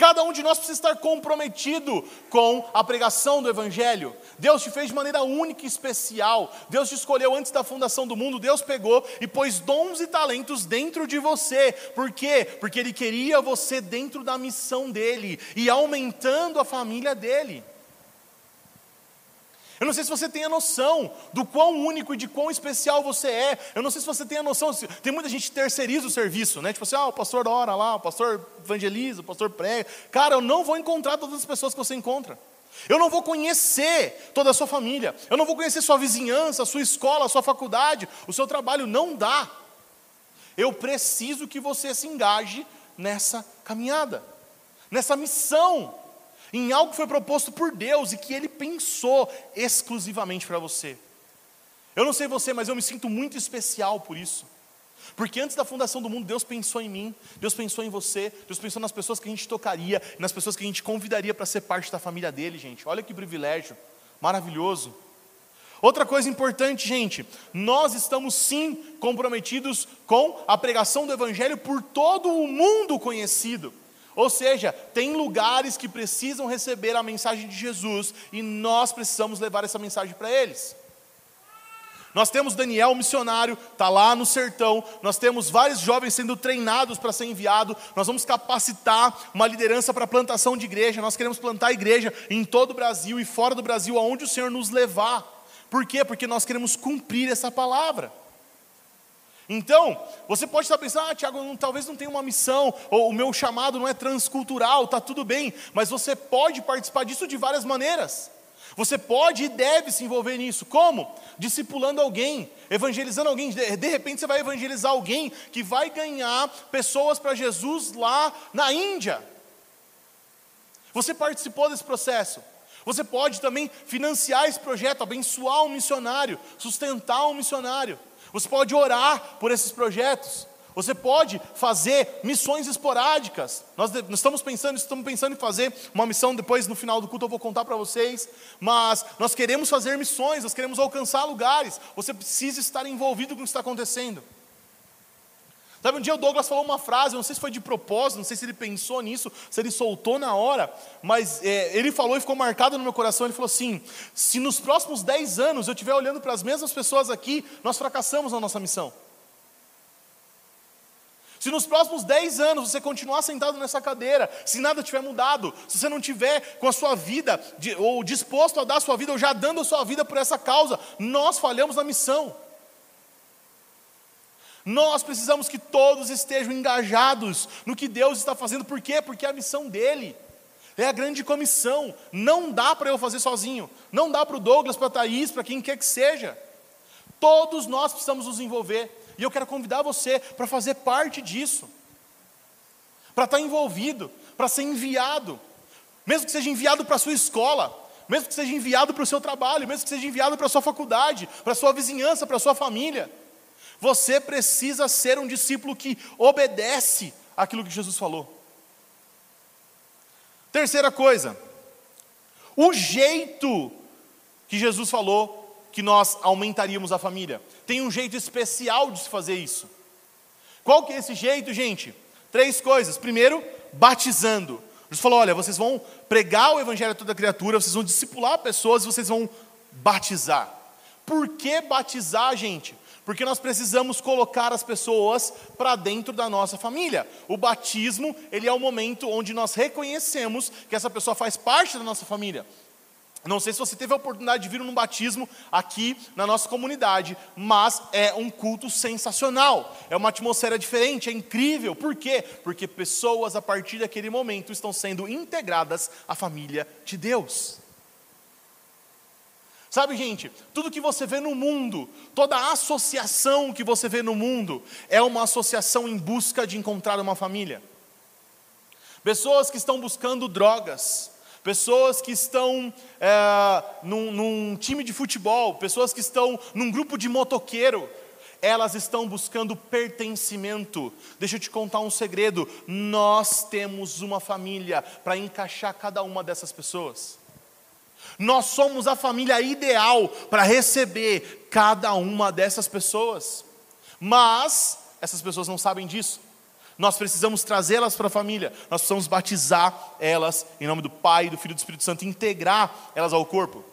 Cada um de nós precisa estar comprometido com a pregação do Evangelho. Deus te fez de maneira única e especial. Deus te escolheu antes da fundação do mundo. Deus pegou e pôs dons e talentos dentro de você. Por quê? Porque Ele queria você dentro da missão dele e aumentando a família dele. Eu não sei se você tem a noção do quão único e de quão especial você é. Eu não sei se você tem a noção. Tem muita gente que terceiriza o serviço, né? Tipo assim, ah, o pastor ora lá, o pastor evangeliza, o pastor prega. Cara, eu não vou encontrar todas as pessoas que você encontra. Eu não vou conhecer toda a sua família. Eu não vou conhecer sua vizinhança, sua escola, sua faculdade, o seu trabalho. Não dá. Eu preciso que você se engaje nessa caminhada, nessa missão em algo que foi proposto por Deus e que Ele pensou exclusivamente para você. Eu não sei você, mas eu me sinto muito especial por isso. Porque antes da fundação do mundo, Deus pensou em mim, Deus pensou em você, Deus pensou nas pessoas que a gente tocaria, nas pessoas que a gente convidaria para ser parte da família dele, gente. Olha que privilégio, maravilhoso. Outra coisa importante, gente, nós estamos sim comprometidos com a pregação do Evangelho por todo o mundo conhecido. Ou seja, tem lugares que precisam receber a mensagem de Jesus e nós precisamos levar essa mensagem para eles. Nós temos Daniel, missionário, está lá no sertão. Nós temos vários jovens sendo treinados para ser enviado. Nós vamos capacitar uma liderança para plantação de igreja. Nós queremos plantar igreja em todo o Brasil e fora do Brasil, aonde o Senhor nos levar. Por quê? Porque nós queremos cumprir essa palavra. Então, você pode estar pensando, ah, Tiago, não, talvez não tenha uma missão, ou o meu chamado não é transcultural, está tudo bem, mas você pode participar disso de várias maneiras. Você pode e deve se envolver nisso. Como? Discipulando alguém, evangelizando alguém. De repente você vai evangelizar alguém que vai ganhar pessoas para Jesus lá na Índia. Você participou desse processo. Você pode também financiar esse projeto, abençoar um missionário, sustentar um missionário. Você pode orar por esses projetos. Você pode fazer missões esporádicas. Nós, nós, estamos pensando, estamos pensando em fazer uma missão depois no final do culto eu vou contar para vocês. Mas nós queremos fazer missões, nós queremos alcançar lugares. Você precisa estar envolvido com o que está acontecendo. Sabe, um dia o Douglas falou uma frase, não sei se foi de propósito, não sei se ele pensou nisso, se ele soltou na hora, mas é, ele falou e ficou marcado no meu coração. Ele falou assim: se nos próximos 10 anos eu estiver olhando para as mesmas pessoas aqui, nós fracassamos na nossa missão. Se nos próximos 10 anos você continuar sentado nessa cadeira, se nada tiver mudado, se você não tiver com a sua vida, ou disposto a dar a sua vida, ou já dando a sua vida por essa causa, nós falhamos na missão. Nós precisamos que todos estejam engajados no que Deus está fazendo, por quê? Porque é a missão dele. É a grande comissão. Não dá para eu fazer sozinho. Não dá para o Douglas, para a Thaís, para quem quer que seja. Todos nós precisamos nos envolver. E eu quero convidar você para fazer parte disso. Para estar envolvido, para ser enviado. Mesmo que seja enviado para a sua escola, mesmo que seja enviado para o seu trabalho, mesmo que seja enviado para a sua faculdade, para a sua vizinhança, para a sua família. Você precisa ser um discípulo que obedece aquilo que Jesus falou. Terceira coisa, o jeito que Jesus falou que nós aumentaríamos a família. Tem um jeito especial de se fazer isso. Qual que é esse jeito, gente? Três coisas. Primeiro, batizando. Jesus falou: olha, vocês vão pregar o evangelho a toda criatura, vocês vão discipular pessoas, vocês vão batizar. Por que batizar, gente? Porque nós precisamos colocar as pessoas para dentro da nossa família. O batismo, ele é o momento onde nós reconhecemos que essa pessoa faz parte da nossa família. Não sei se você teve a oportunidade de vir num batismo aqui na nossa comunidade, mas é um culto sensacional. É uma atmosfera diferente, é incrível. Por quê? Porque pessoas a partir daquele momento estão sendo integradas à família de Deus. Sabe, gente, tudo que você vê no mundo, toda associação que você vê no mundo, é uma associação em busca de encontrar uma família. Pessoas que estão buscando drogas, pessoas que estão é, num, num time de futebol, pessoas que estão num grupo de motoqueiro, elas estão buscando pertencimento. Deixa eu te contar um segredo: nós temos uma família para encaixar cada uma dessas pessoas. Nós somos a família ideal para receber cada uma dessas pessoas. Mas essas pessoas não sabem disso. Nós precisamos trazê-las para a família, nós precisamos batizar elas em nome do Pai, do Filho e do Espírito Santo, integrar elas ao corpo.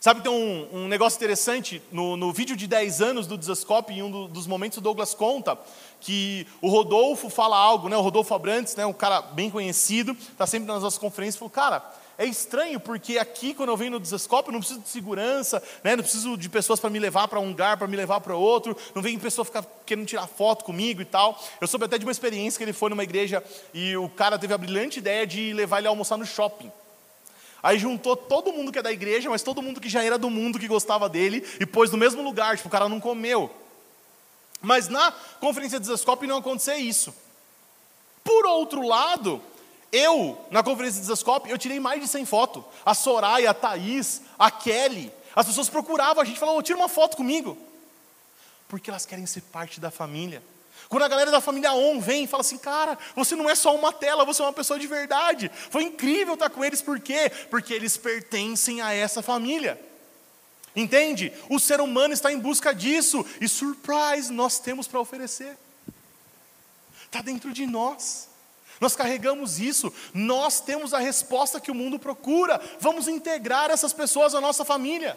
Sabe, tem um, um negócio interessante, no, no, vídeo de 10 anos do Desascope, em um do, dos momentos o Douglas conta, que o Rodolfo fala algo, né, o Rodolfo Abrantes, né, um cara bem conhecido, está sempre nas nossas conferências, falou, cara, é estranho porque aqui, quando eu venho no desescope, eu não preciso de segurança, né? não preciso de pessoas para me levar para um lugar, para me levar para outro, não vem pessoa ficar querendo tirar foto comigo e tal. Eu soube até de uma experiência que ele foi numa igreja e o cara teve a brilhante ideia de levar ele a almoçar no shopping. Aí juntou todo mundo que é da igreja, mas todo mundo que já era do mundo que gostava dele e pôs no mesmo lugar, tipo, o cara não comeu. Mas na conferência de Desescope não aconteceu isso. Por outro lado, eu, na conferência de Desascope, eu tirei mais de 100 fotos. A Soraya, a Thaís, a Kelly. As pessoas procuravam a gente, falavam, tira uma foto comigo. Porque elas querem ser parte da família. Quando a galera da família ON vem e fala assim, cara, você não é só uma tela, você é uma pessoa de verdade. Foi incrível estar com eles, por quê? Porque eles pertencem a essa família. Entende? O ser humano está em busca disso. E surprise, nós temos para oferecer. Está dentro de nós. Nós carregamos isso, nós temos a resposta que o mundo procura. Vamos integrar essas pessoas à nossa família.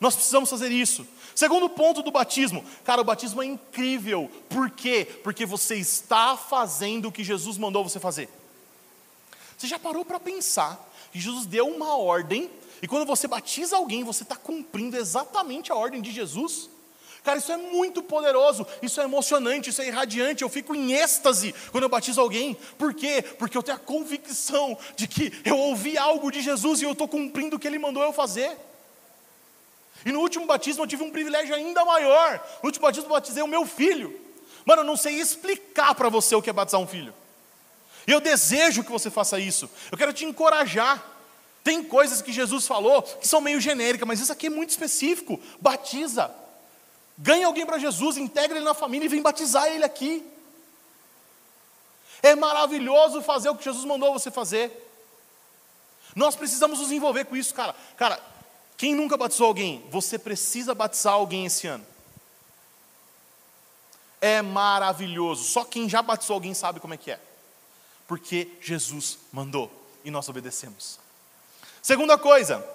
Nós precisamos fazer isso. Segundo ponto do batismo, cara, o batismo é incrível. Por quê? Porque você está fazendo o que Jesus mandou você fazer. Você já parou para pensar que Jesus deu uma ordem, e quando você batiza alguém, você está cumprindo exatamente a ordem de Jesus? Cara, isso é muito poderoso, isso é emocionante, isso é irradiante. Eu fico em êxtase quando eu batizo alguém. Por quê? Porque eu tenho a convicção de que eu ouvi algo de Jesus e eu estou cumprindo o que Ele mandou eu fazer. E no último batismo eu tive um privilégio ainda maior. No último batismo eu batizei o meu filho. Mano, eu não sei explicar para você o que é batizar um filho. E eu desejo que você faça isso. Eu quero te encorajar. Tem coisas que Jesus falou que são meio genéricas, mas isso aqui é muito específico. Batiza. Ganhe alguém para Jesus, integre ele na família e vem batizar ele aqui. É maravilhoso fazer o que Jesus mandou você fazer. Nós precisamos nos envolver com isso, cara. Cara, quem nunca batizou alguém, você precisa batizar alguém esse ano. É maravilhoso. Só quem já batizou alguém sabe como é que é. Porque Jesus mandou e nós obedecemos. Segunda coisa,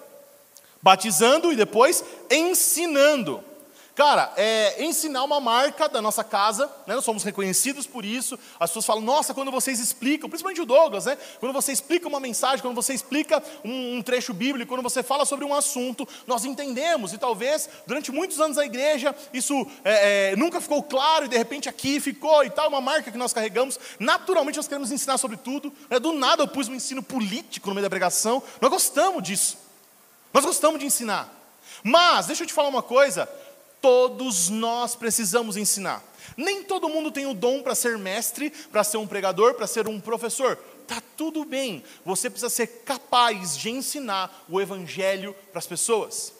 batizando e depois ensinando. Cara, é, ensinar uma marca da nossa casa, né, nós somos reconhecidos por isso. As pessoas falam, nossa, quando vocês explicam, principalmente o Douglas, né, quando você explica uma mensagem, quando você explica um, um trecho bíblico, quando você fala sobre um assunto, nós entendemos. E talvez, durante muitos anos da igreja, isso é, é, nunca ficou claro e de repente aqui ficou e tal, uma marca que nós carregamos. Naturalmente nós queremos ensinar sobre tudo. Né, do nada eu pus um ensino político no meio da pregação. Nós gostamos disso. Nós gostamos de ensinar. Mas, deixa eu te falar uma coisa Todos nós precisamos ensinar. Nem todo mundo tem o dom para ser mestre, para ser um pregador, para ser um professor. Tá tudo bem. Você precisa ser capaz de ensinar o evangelho para as pessoas.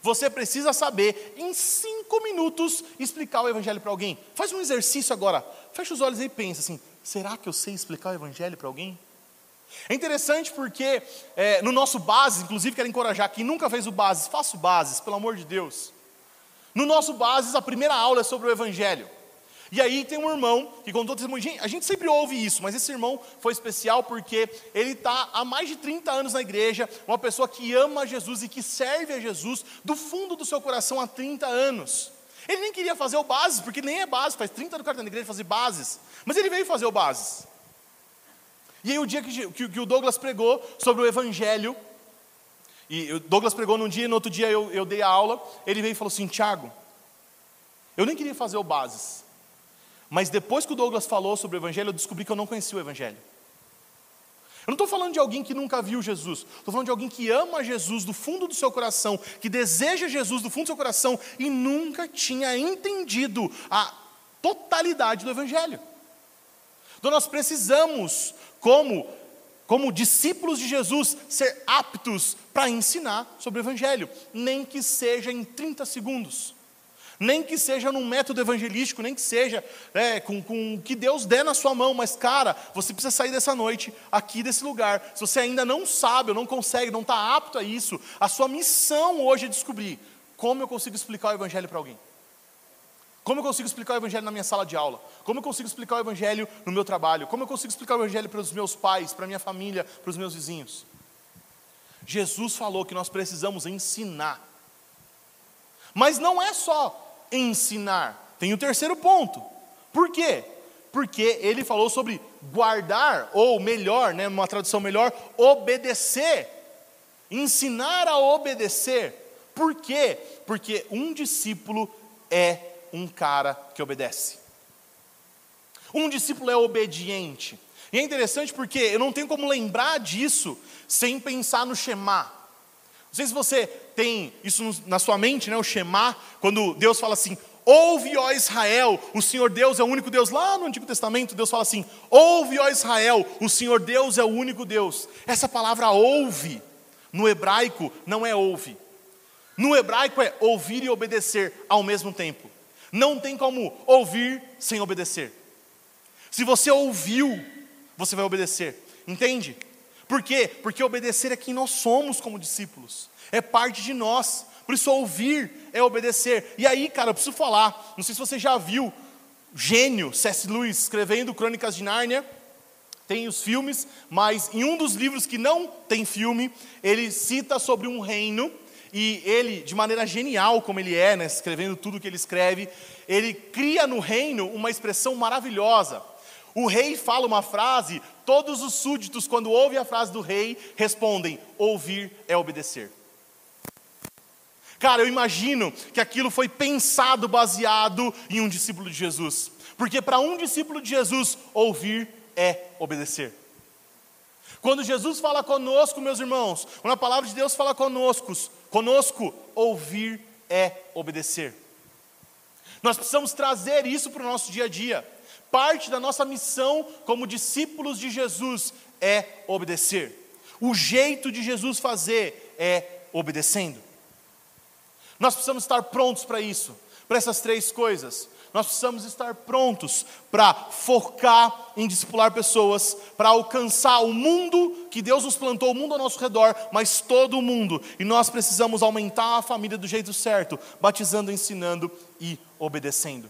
Você precisa saber, em cinco minutos, explicar o evangelho para alguém. Faz um exercício agora. Fecha os olhos e pensa assim: será que eu sei explicar o evangelho para alguém? É interessante porque é, no nosso Bases, inclusive quero encorajar quem nunca fez o Bases, faça o Bases, pelo amor de Deus. No nosso Bases, a primeira aula é sobre o Evangelho. E aí tem um irmão que contou testemunho. A gente sempre ouve isso, mas esse irmão foi especial porque ele está há mais de 30 anos na igreja, uma pessoa que ama Jesus e que serve a Jesus do fundo do seu coração há 30 anos. Ele nem queria fazer o bases, porque nem é base, faz 30 anos que está na igreja fazer bases. Mas ele veio fazer o bases. E aí o dia que, que, que o Douglas pregou sobre o evangelho, e o Douglas pregou num dia e no outro dia eu, eu dei a aula, ele veio e falou assim, Tiago, eu nem queria fazer o bases. Mas depois que o Douglas falou sobre o Evangelho, eu descobri que eu não conhecia o Evangelho. Eu não estou falando de alguém que nunca viu Jesus, estou falando de alguém que ama Jesus do fundo do seu coração, que deseja Jesus do fundo do seu coração e nunca tinha entendido a totalidade do Evangelho. Então nós precisamos, como, como discípulos de Jesus, ser aptos para ensinar sobre o Evangelho, nem que seja em 30 segundos nem que seja num método evangelístico, nem que seja é, com, com o que Deus der na sua mão, mas cara, você precisa sair dessa noite, aqui desse lugar. Se você ainda não sabe, ou não consegue, não está apto a isso, a sua missão hoje é descobrir como eu consigo explicar o Evangelho para alguém. Como eu consigo explicar o Evangelho na minha sala de aula? Como eu consigo explicar o Evangelho no meu trabalho? Como eu consigo explicar o Evangelho para os meus pais, para a minha família, para os meus vizinhos? Jesus falou que nós precisamos ensinar. Mas não é só ensinar. Tem o terceiro ponto. Por quê? Porque ele falou sobre guardar, ou melhor, né, uma tradução melhor, obedecer. Ensinar a obedecer. Por quê? Porque um discípulo é um cara que obedece. Um discípulo é obediente. E é interessante porque eu não tenho como lembrar disso sem pensar no Shema. Não sei se você tem isso na sua mente, né, o Shema, quando Deus fala assim: Ouve, ó Israel, o Senhor Deus é o único Deus. Lá no Antigo Testamento, Deus fala assim: Ouve, ó Israel, o Senhor Deus é o único Deus. Essa palavra ouve, no hebraico, não é ouve. No hebraico é ouvir e obedecer ao mesmo tempo. Não tem como ouvir sem obedecer. Se você ouviu, você vai obedecer. Entende? Por quê? Porque obedecer é quem nós somos como discípulos, é parte de nós. Por isso, ouvir é obedecer. E aí, cara, eu preciso falar, não sei se você já viu, gênio C.S. Lewis escrevendo Crônicas de Nárnia, tem os filmes, mas em um dos livros que não tem filme, ele cita sobre um reino, e ele, de maneira genial como ele é, né, escrevendo tudo que ele escreve, ele cria no reino uma expressão maravilhosa. O rei fala uma frase, todos os súditos, quando ouvem a frase do rei, respondem: ouvir é obedecer. Cara, eu imagino que aquilo foi pensado baseado em um discípulo de Jesus, porque para um discípulo de Jesus, ouvir é obedecer. Quando Jesus fala conosco, meus irmãos, quando a palavra de Deus fala conosco, conosco, ouvir é obedecer. Nós precisamos trazer isso para o nosso dia a dia parte da nossa missão como discípulos de Jesus é obedecer. O jeito de Jesus fazer é obedecendo. Nós precisamos estar prontos para isso, para essas três coisas. Nós precisamos estar prontos para focar em discipular pessoas, para alcançar o mundo que Deus nos plantou, o mundo ao nosso redor, mas todo o mundo. E nós precisamos aumentar a família do jeito certo, batizando, ensinando e obedecendo.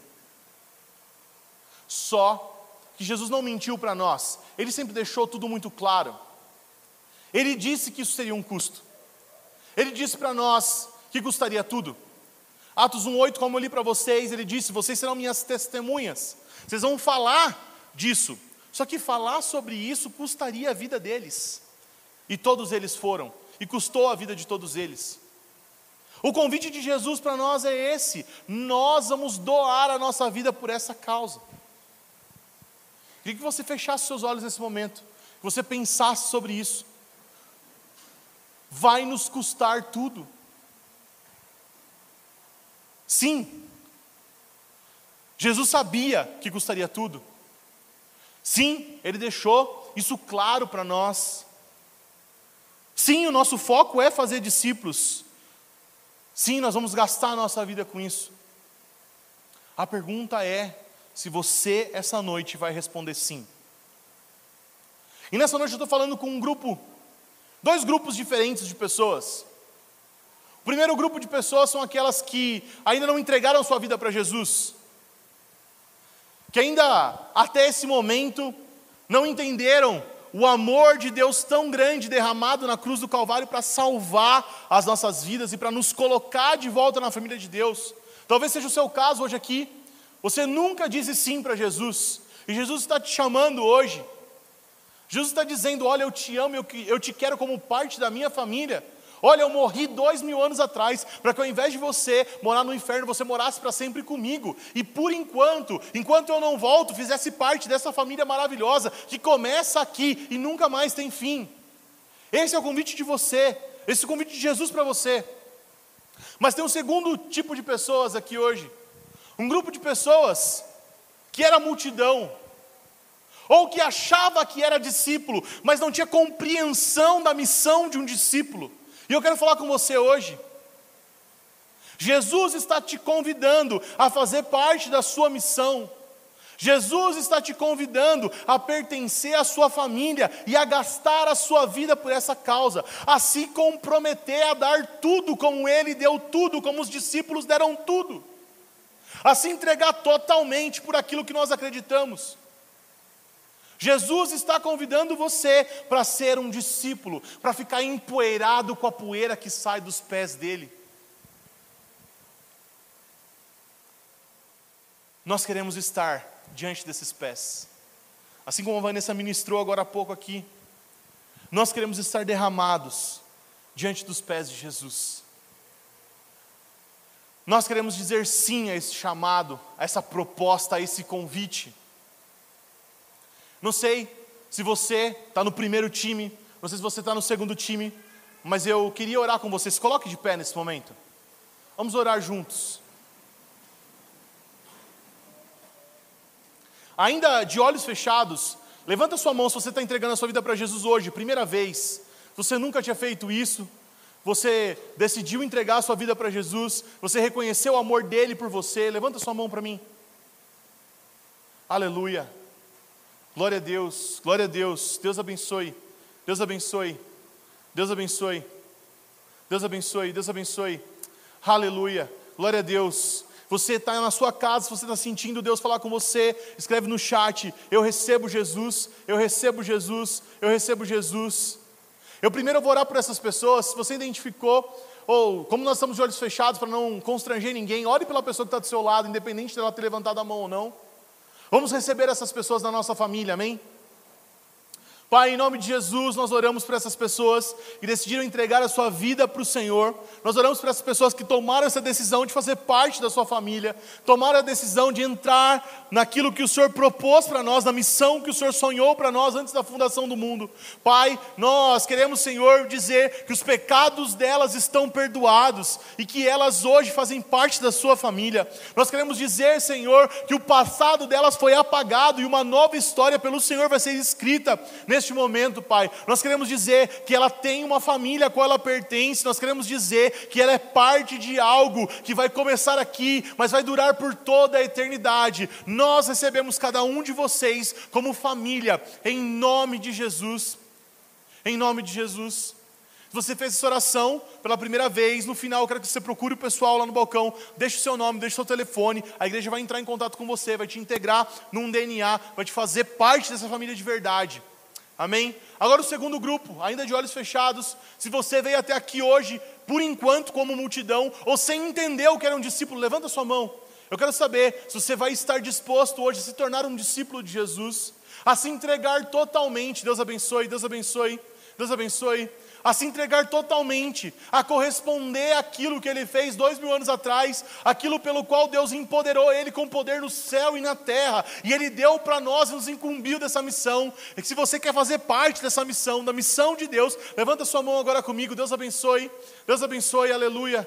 Só que Jesus não mentiu para nós, ele sempre deixou tudo muito claro. Ele disse que isso seria um custo. Ele disse para nós que custaria tudo. Atos 1:8, como eu li para vocês, ele disse: "Vocês serão minhas testemunhas. Vocês vão falar disso". Só que falar sobre isso custaria a vida deles. E todos eles foram, e custou a vida de todos eles. O convite de Jesus para nós é esse: nós vamos doar a nossa vida por essa causa. Queria que você fechasse seus olhos nesse momento, que você pensasse sobre isso. Vai nos custar tudo. Sim, Jesus sabia que custaria tudo. Sim, Ele deixou isso claro para nós. Sim, o nosso foco é fazer discípulos. Sim, nós vamos gastar a nossa vida com isso. A pergunta é: se você essa noite vai responder sim. E nessa noite eu estou falando com um grupo, dois grupos diferentes de pessoas. O primeiro grupo de pessoas são aquelas que ainda não entregaram sua vida para Jesus. que ainda até esse momento não entenderam o amor de Deus tão grande derramado na cruz do Calvário para salvar as nossas vidas e para nos colocar de volta na família de Deus. Talvez seja o seu caso hoje aqui. Você nunca disse sim para Jesus, e Jesus está te chamando hoje. Jesus está dizendo: Olha, eu te amo, eu te quero como parte da minha família. Olha, eu morri dois mil anos atrás, para que ao invés de você morar no inferno, você morasse para sempre comigo. E por enquanto, enquanto eu não volto, fizesse parte dessa família maravilhosa, que começa aqui e nunca mais tem fim. Esse é o convite de você, esse é o convite de Jesus para você. Mas tem um segundo tipo de pessoas aqui hoje. Um grupo de pessoas que era multidão, ou que achava que era discípulo, mas não tinha compreensão da missão de um discípulo. E eu quero falar com você hoje. Jesus está te convidando a fazer parte da sua missão. Jesus está te convidando a pertencer à sua família e a gastar a sua vida por essa causa, a se comprometer a dar tudo como ele deu tudo, como os discípulos deram tudo, a se entregar totalmente por aquilo que nós acreditamos. Jesus está convidando você para ser um discípulo, para ficar empoeirado com a poeira que sai dos pés dele. Nós queremos estar diante desses pés, assim como a Vanessa ministrou agora há pouco aqui. Nós queremos estar derramados diante dos pés de Jesus. Nós queremos dizer sim a esse chamado, a essa proposta, a esse convite. Não sei se você está no primeiro time, não sei se você está no segundo time, mas eu queria orar com vocês. Coloque de pé nesse momento. Vamos orar juntos. Ainda de olhos fechados, levanta sua mão se você está entregando a sua vida para Jesus hoje, primeira vez. Você nunca tinha feito isso. Você decidiu entregar a sua vida para Jesus. Você reconheceu o amor dele por você. Levanta sua mão para mim. Aleluia. Glória a Deus, glória a Deus. Deus abençoe. Deus abençoe. Deus abençoe. Deus abençoe. Deus abençoe. Aleluia. Glória a Deus. Você está na sua casa, você está sentindo Deus falar com você, escreve no chat: Eu recebo Jesus, eu recebo Jesus, eu recebo Jesus. Eu primeiro vou orar por essas pessoas. Se você identificou, ou como nós estamos de olhos fechados para não constranger ninguém, ore pela pessoa que está do seu lado, independente dela ter levantado a mão ou não. Vamos receber essas pessoas na nossa família, amém? Pai, em nome de Jesus, nós oramos por essas pessoas que decidiram entregar a sua vida para o Senhor. Nós oramos por essas pessoas que tomaram essa decisão de fazer parte da sua família, tomaram a decisão de entrar naquilo que o Senhor propôs para nós, na missão que o Senhor sonhou para nós antes da fundação do mundo. Pai, nós queremos, Senhor, dizer que os pecados delas estão perdoados e que elas hoje fazem parte da sua família. Nós queremos dizer, Senhor, que o passado delas foi apagado e uma nova história pelo Senhor vai ser escrita neste momento, Pai. Nós queremos dizer que ela tem uma família a qual ela pertence, nós queremos dizer que ela é parte de algo que vai começar aqui, mas vai durar por toda a eternidade. Nós recebemos cada um de vocês como família, em nome de Jesus. Em nome de Jesus. Você fez essa oração pela primeira vez, no final eu quero que você procure o pessoal lá no balcão, deixe o seu nome, deixe o seu telefone, a igreja vai entrar em contato com você, vai te integrar num DNA, vai te fazer parte dessa família de verdade. Amém? Agora o segundo grupo, ainda de olhos fechados. Se você veio até aqui hoje, por enquanto, como multidão, ou sem entender o que era um discípulo, levanta sua mão. Eu quero saber se você vai estar disposto hoje a se tornar um discípulo de Jesus, a se entregar totalmente. Deus abençoe, Deus abençoe, Deus abençoe a se entregar totalmente, a corresponder àquilo que ele fez dois mil anos atrás, aquilo pelo qual Deus empoderou ele com poder no céu e na terra, e ele deu para nós e nos incumbiu dessa missão. E se você quer fazer parte dessa missão, da missão de Deus, levanta sua mão agora comigo, Deus abençoe, Deus abençoe, aleluia.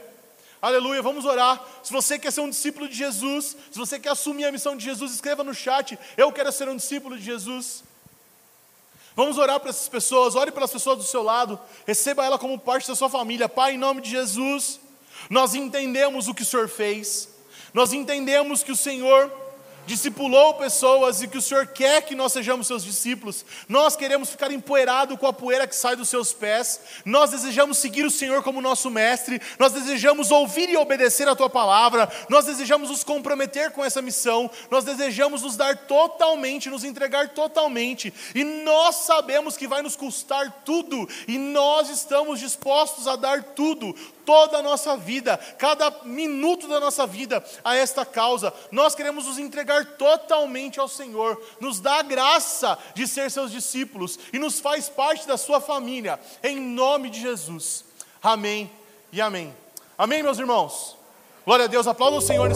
Aleluia, vamos orar. Se você quer ser um discípulo de Jesus, se você quer assumir a missão de Jesus, escreva no chat: Eu quero ser um discípulo de Jesus. Vamos orar para essas pessoas, ore pelas pessoas do seu lado, receba ela como parte da sua família. Pai, em nome de Jesus, nós entendemos o que o Senhor fez, nós entendemos que o Senhor discipulou pessoas e que o Senhor quer que nós sejamos seus discípulos. Nós queremos ficar empoeirado com a poeira que sai dos seus pés. Nós desejamos seguir o Senhor como nosso mestre. Nós desejamos ouvir e obedecer a tua palavra. Nós desejamos nos comprometer com essa missão. Nós desejamos nos dar totalmente, nos entregar totalmente. E nós sabemos que vai nos custar tudo e nós estamos dispostos a dar tudo toda a nossa vida, cada minuto da nossa vida a esta causa. Nós queremos nos entregar totalmente ao Senhor. Nos dá a graça de ser seus discípulos e nos faz parte da sua família, em nome de Jesus. Amém e amém. Amém, meus irmãos. Glória a Deus, aplauda o Senhor.